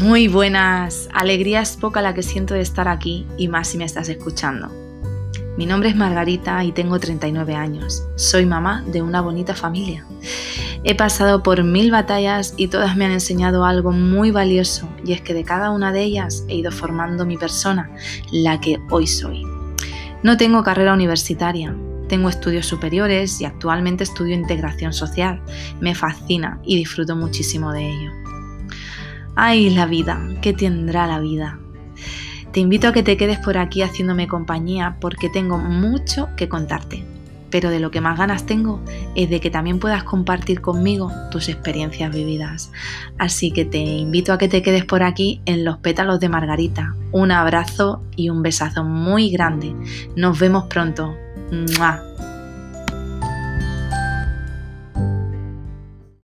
Muy buenas, alegría es poca la que siento de estar aquí y más si me estás escuchando. Mi nombre es Margarita y tengo 39 años. Soy mamá de una bonita familia. He pasado por mil batallas y todas me han enseñado algo muy valioso y es que de cada una de ellas he ido formando mi persona, la que hoy soy. No tengo carrera universitaria, tengo estudios superiores y actualmente estudio integración social. Me fascina y disfruto muchísimo de ello. Ay, la vida, ¿qué tendrá la vida? Te invito a que te quedes por aquí haciéndome compañía porque tengo mucho que contarte. Pero de lo que más ganas tengo es de que también puedas compartir conmigo tus experiencias vividas. Así que te invito a que te quedes por aquí en los pétalos de Margarita. Un abrazo y un besazo muy grande. Nos vemos pronto.